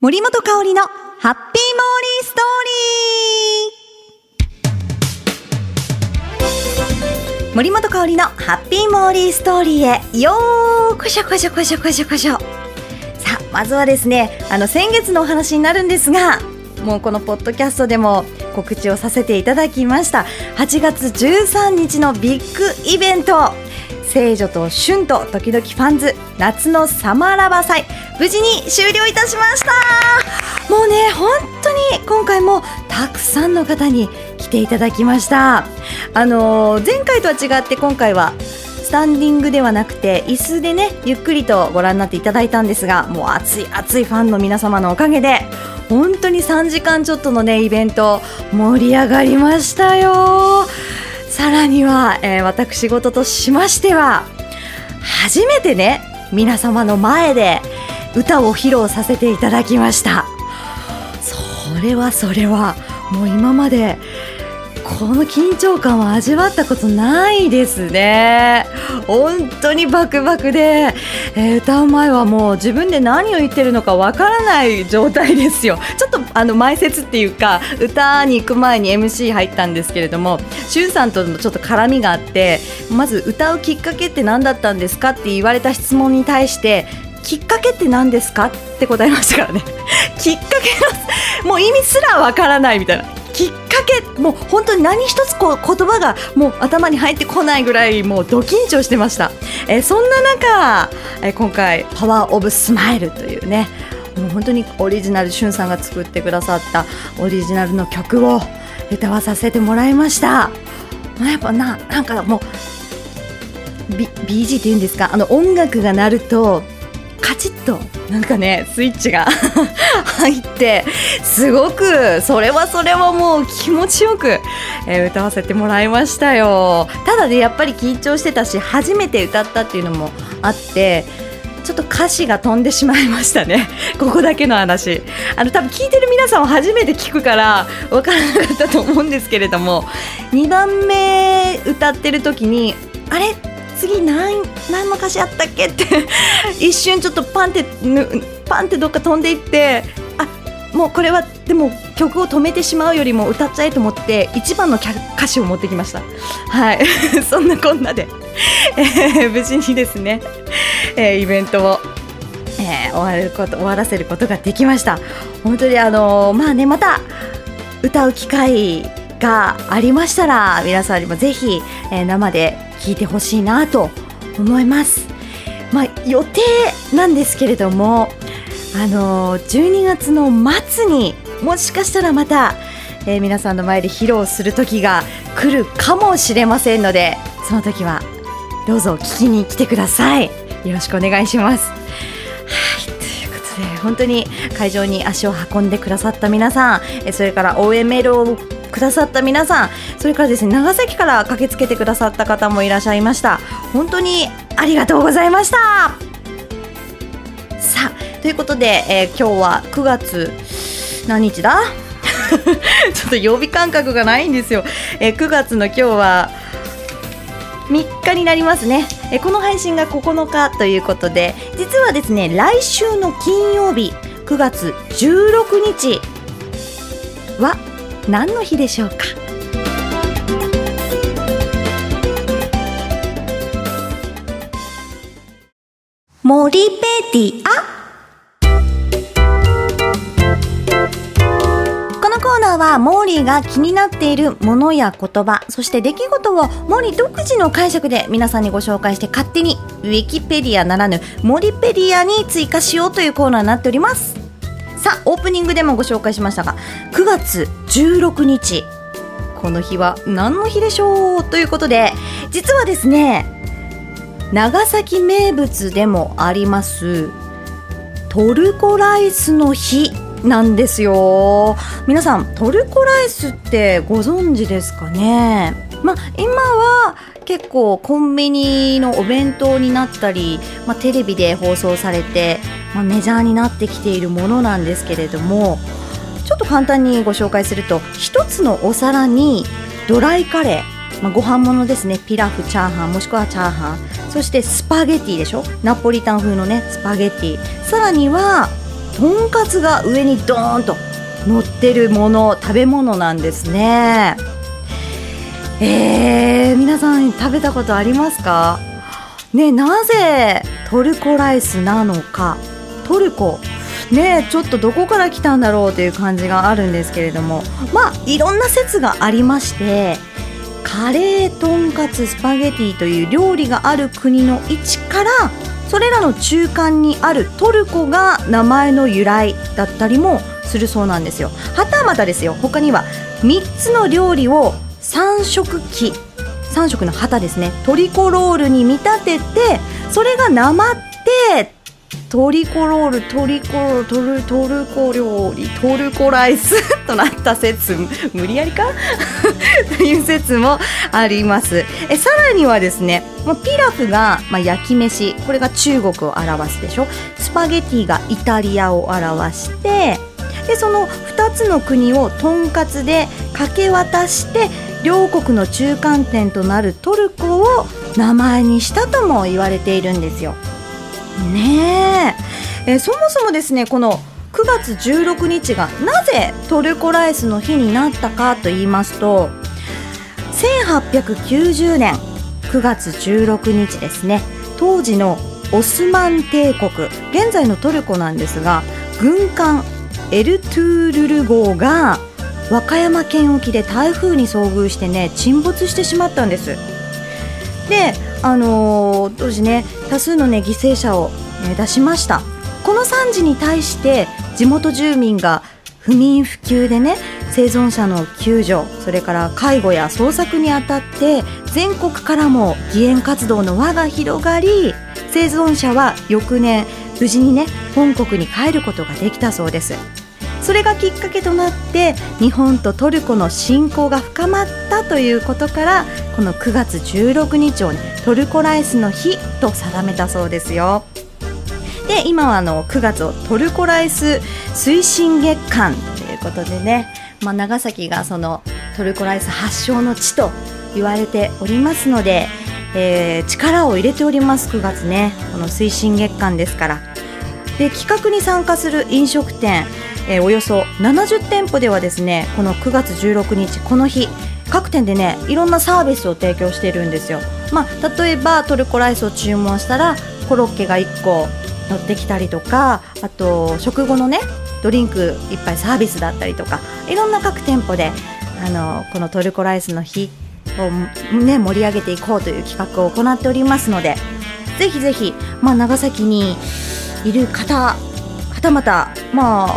森本香里のハッピーモーリーストーリー。森本香里のハッピーモーリーストーリーへ。よーこしょこしょこしょこしょこしょ。さあまずはですねあの先月のお話になるんですがもうこのポッドキャストでも告知をさせていただきました。8月13日のビッグイベント。聖女と春と時々ファンズ夏のサマーラバー祭無事に終了いたしました。もうね本当に今回もたくさんの方に来ていただきました。あのー前回とは違って今回はスタンディングではなくて椅子でねゆっくりとご覧になっていただいたんですがもう熱い熱いファンの皆様のおかげで本当に3時間ちょっとのねイベント盛り上がりましたよ。さらには、えー私事としましては初めてね皆様の前で歌を披露させていただきました。それはそれはもう今までこの緊張感は味わったことないですね。本当にバクバクで、えー歌う前はもう自分で何を言ってるのかわからない状態ですよ。ちょっとあの前説っていうか歌に行く前に MC 入ったんですけれどもしゅんさんとのちょっと絡みがあってまず歌うきっかけって何だったんですかって言われた質問に対してきっかけって何ですかって答えましたからね。きっかけのもう意味すらわからないみたいな。けもう本当に何一つこう言葉がもう頭に入ってこないぐらいもうド緊張してました、えーそんな中、えー今回「パワーオブスマイルというねもう本当にオリジナルしゅんさんが作ってくださったオリジナルの曲を歌わさせてもらいました。まあやっぱななんかもう B BG っていうんですか？あの音楽が鳴るとカチッとなんかねスイッチが 入ってすごくそれはそれはもう気持ちよく、えー歌わせてもらいましたよ。ただねやっぱり緊張してたし初めて歌ったっていうのもあってちょっと歌詞が飛んでしまいましたね。ここだけの話。あの多分聞いてる皆さんは初めて聞くから分からなかったと思うんですけれども2番目歌ってる時にあれ？次何何の歌詞あったっけ？って。一瞬ちょっとパンってぬパンってどっか飛んでいってあもうこれはでも曲を止めてしまうよりも歌っちゃえと思って一番の歌詞を持ってきました。はい。そんなこんなで、えー無事にですね、えーイベントをえー終わること終わらせることができました。本当にあのーまあねまた歌う機会がありましたら皆さんにもぜひ、えー生で聴いてほしいなと思います。まあ予定なんですけれどもあのー12月の末にもしかしたらまた、えー皆さんの前で披露する時が来るかもしれませんのでその時はどうぞ聞きに来てください。よろしくお願いします。はいということで本当に会場に足を運んでくださった皆さんそれから応援メールをくださった皆さんそれからですね長崎から駆けつけてくださった方もいらっしゃいました。本当にありがとうございました。さあということで、えー今日は9月何日だ？ちょっと曜日感覚がないんですよ、えー9月の今日は3日になりますね。えこの配信が9日ということで実はですね来週の金曜日9月16日は何の日でしょうか？森ペディア。このコーナーはモーリーが気になっているものや言葉そして出来事をモーリー独自の解釈で皆さんにご紹介して勝手にウィキペディアならぬモリペディアに追加しようというコーナーになっております。さあオープニングでもご紹介しましたが9月16日この日は何の日でしょうということで実はですね長崎名物でもありますトルコライスの日なんですよ。皆さんトルコライスってご存知ですかね？まあ今は結構コンビニのお弁当になったり、まあ、テレビで放送されて、まあ、メジャーになってきているものなんですけれどもちょっと簡単にご紹介すると一つのお皿にドライカレー、まあ、ご飯物ですね。ピラフチャーハンもしくはチャーハン。そしてスパゲティでしょ？ナポリタン風のねスパゲティ。さらにはとんかつが上にドーンと乗ってるもの食べ物なんですね。えー、皆さん食べたことありますか？ねなぜトルコライスなのか。トルコ。ねちょっとどこから来たんだろうという感じがあるんですけれども。まあいろんな説がありましてカレーとんかつスパゲティという料理がある国の位置からそれらの中間にあるトルコが名前の由来だったりもするそうなんですよ。はたまたですよ。他には3つの料理を3色機3色の旗ですね。トリコロールに見立ててそれがなまってトリコロールトリコロトルトルコ料理トルコライス となった説無理やりか？という説もあります。えさらにはですねピラフが、まあ、焼き飯これが中国を表すでしょ？スパゲティがイタリアを表してでその2つの国をとんかつでかけ渡して両国の中間点となるトルコを名前にしたとも言われているんですよ。ねえ。えそもそもですねこの9月16日がなぜトルコライスの日になったかと言いますと1890年9月16日ですね当時のオスマン帝国現在のトルコなんですが軍艦エルトゥールル号が和歌山県沖で台風に遭遇してね沈没してしまったんです。であのー、当時ね多数のね犠牲者を、ね、出しました。この惨事に対して地元住民が不眠不休でね生存者の救助それから介護や捜索にあたって全国からも義援活動の輪が広がり生存者は翌年無事にね本国に帰ることができたそうです。それがきっかけとなって日本とトルコの親交が深まったということからこの9月16日を、ね、トルコライスの日と定めたそうですよ。で今はあの9月をトルコライス推進月間ということでね、まあ、長崎がそのトルコライス発祥の地と言われておりますので、えー、力を入れております9月ねこの推進月間ですからで企画に参加する飲食店えー、およそ70店舗ではですねこの9月16日この日各店でねいろんなサービスを提供しているんですよ、まあ、例えばトルコライスを注文したらコロッケが1個乗ってきたりとかあと食後のねドリンク1杯サービスだったりとかいろんな各店舗であのこのトルコライスの日を、ね、盛り上げていこうという企画を行っておりますのでぜひぜひ、まあ、長崎にいる方はたまた、まあ、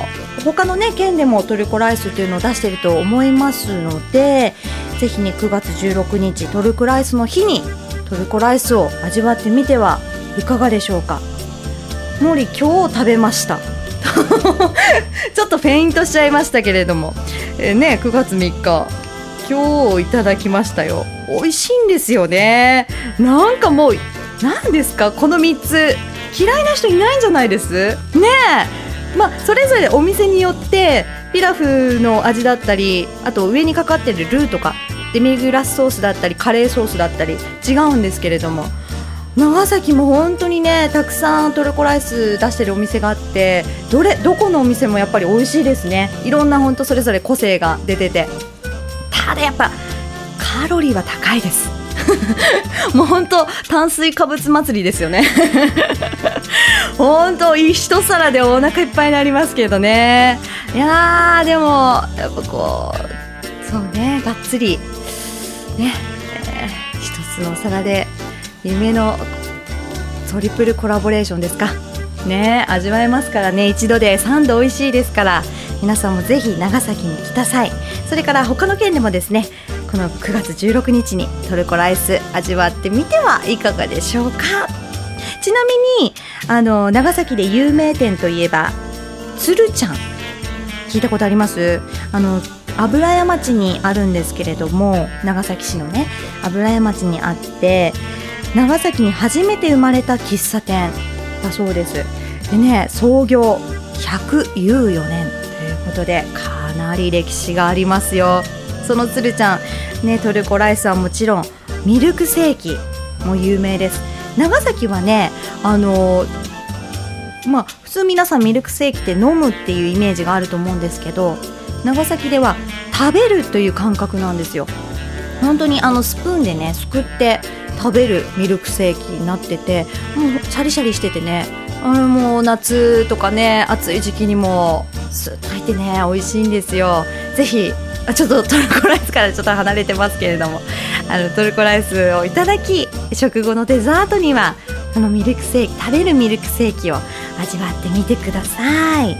他のね県でもトルコライスっていうのを出していると思いますのでぜひね9月16日トルコライスの日にトルコライスを味わってみてはいかがでしょうか。モリ今日食べました。ちょっとフェイントしちゃいましたけれども、えー、ね9月3日今日いただきましたよ。美味しいんですよね。なんかもう何ですか？この3つ。嫌いな人いないんじゃないです？ねえ。まあ、それぞれお店によってピラフの味だったりあと上にかかってるルーとかデミグラスソースだったりカレーソースだったり違うんですけれども。長崎も本当にねたくさんトルコライス出してるお店があってどれどこのお店もやっぱり美味しいですね。いろんな本当それぞれ個性が出てて。ただやっぱカロリーは高いです。もう本当炭水化物祭りですよね。本当一皿でお腹いっぱいになりますけどね。いやでもやっぱこうそうねがっつりね、えー、一つのお皿で夢のトリプルコラボレーションですか。ね味わえますからね。一度で3度美味しいですから。皆さんもぜひ長崎に来た際それから他の県でもですねこの9月16日にトルコライス味わってみてはいかがでしょうか。ちなみにあの長崎で有名店といえば鶴ちゃん。聞いたことあります？あの油屋町にあるんですけれども長崎市のね油屋町にあって長崎に初めて生まれた喫茶店だそうです。でね創業114年ということでかなり歴史がありますよ。そのつるちゃん、ね、トルコライスはもちろんミルクセーキも有名です。長崎はねあのまあ普通皆さんミルクセーキって飲むっていうイメージがあると思うんですけど長崎では食べるという感覚なんですよ。本当にあのスプーンでねすくって食べるミルクセーキになっててもうシャリシャリしててねあのもう夏とかね暑い時期にもスッと入ってね美味しいんですよ。ぜひちょっとトルコライスからちょっと離れてますけれども。あのトルコライスをいただき食後のデザートにはこのミルクセーキ食べるミルクセーキを味わってみてください。はい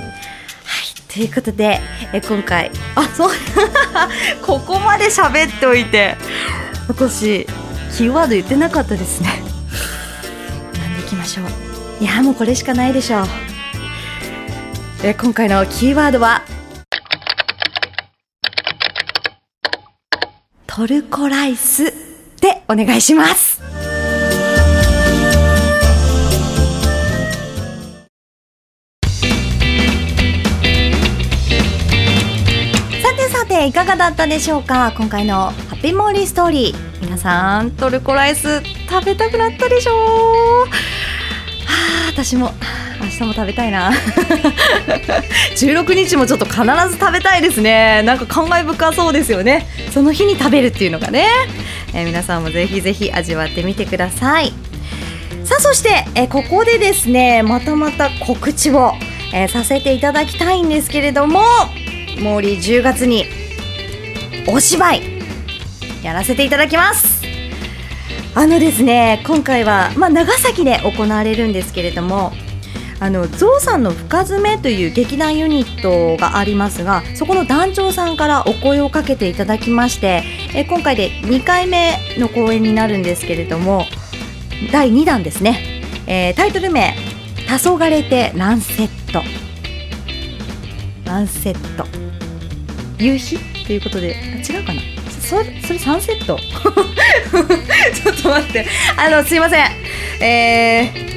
ということでえ今回あそう ここまで喋っておいて私キーワード言ってなかったですね。なんでいきましょう。いやもうこれしかないでしょう。え今回のキーワードはトルコライスでお願いします。さてさていかがだったでしょうか？今回のハッピーモーリーストーリー。皆さんトルコライス食べたくなったでしょう？はあ私も明日も食べたいな。16日もちょっと必ず食べたいですね。なんか感慨深そうですよね。その日に食べるっていうのがね、えー、皆さんもぜひぜひ味わってみてください。さあそして、えー、ここでですねまたまた告知を、えー、させていただきたいんですけれどもモーリー10月にお芝居やらせていただきます。あのですね今回は、まあ、長崎で行われるんですけれどもあのゾウさんの深爪という劇団ユニットがありますがそこの団長さんからお声をかけていただきましてえ今回で2回目の公演になるんですけれども第2弾ですね、えー、タイトル名「黄昏てランセット」ランセット。夕日ということで違うかな？そそれサンセット？ちょっと待って。あのすいません。えー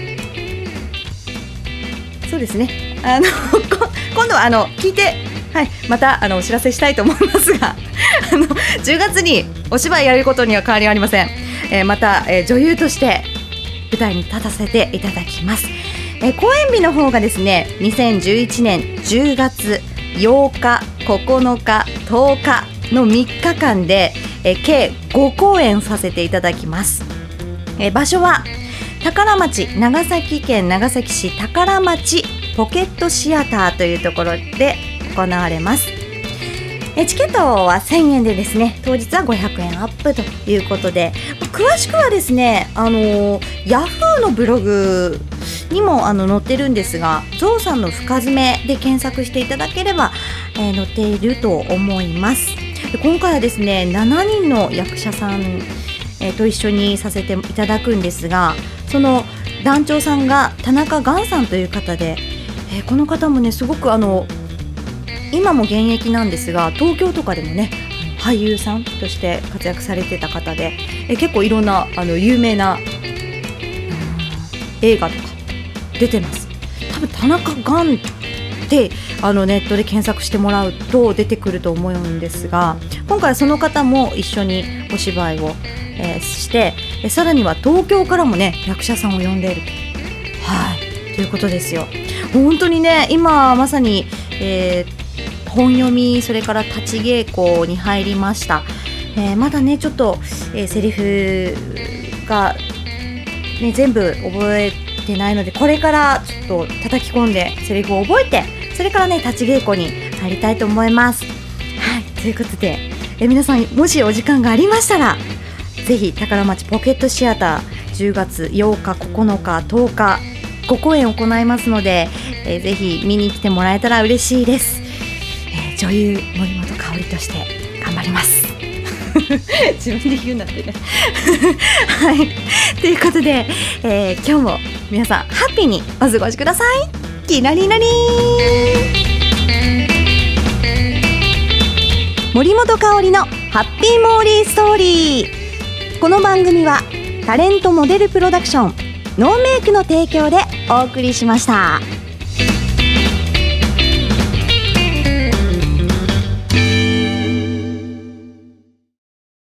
そうですね。あの 今度はあの聞いて、はい、またあのお知らせしたいと思いますが、あの10月にお芝居やることには変わりありません。えー、また、えー、女優として舞台に立たせていただきます。えー、公演日の方がですね、2011年10月8日、9日、10日の3日間で、え計5公演させていただきます。え場所は宝町長崎県長崎市宝町ポケットシアターというところで行われます。えチケットは1000円でですね当日は500円アップということで詳しくはですねあのヤフーのブログにもあの載ってるんですがゾウさんの深爪で検索していただければ、えー、載っていると思います。で今回はですね7人の役者さん、えー、と一緒にさせていただくんですがその団長さんが田中岩さんという方で、えー、この方もねすごくあの今も現役なんですが東京とかでもね俳優さんとして活躍されてた方で、えー、結構いろんなあの有名な映画とか出てます。多分田中岩ってあのネットで検索してもらうと出てくると思うんですが今回その方も一緒にお芝居を、えー、してえさらには東京からもね役者さんを呼んでいると。はいということですよ。本当にね今まさに、えー、本読みそれから立ち稽古に入りました。えー、まだねちょっと、えー、セリフが、ね、全部覚えてないのでこれからちょっと叩き込んでセリフを覚えてそれからね立ち稽古に入りたいと思います。はいということで、え皆さんもしお時間がありましたらぜひ宝町ポケットシアター10月8日9日10日5公演行いますので、えー、ぜひ見に来てもらえたら嬉しいです、えー、女優森本香里として頑張ります。自分で言うんだってね。はい。ということで、えー、今日も皆さんハッピーにお過ごしください。きなりなり。森本香里のハッピーモーリーストーリー。この番組はタレントモデルプロダクションノーメイクの提供でお送りしました。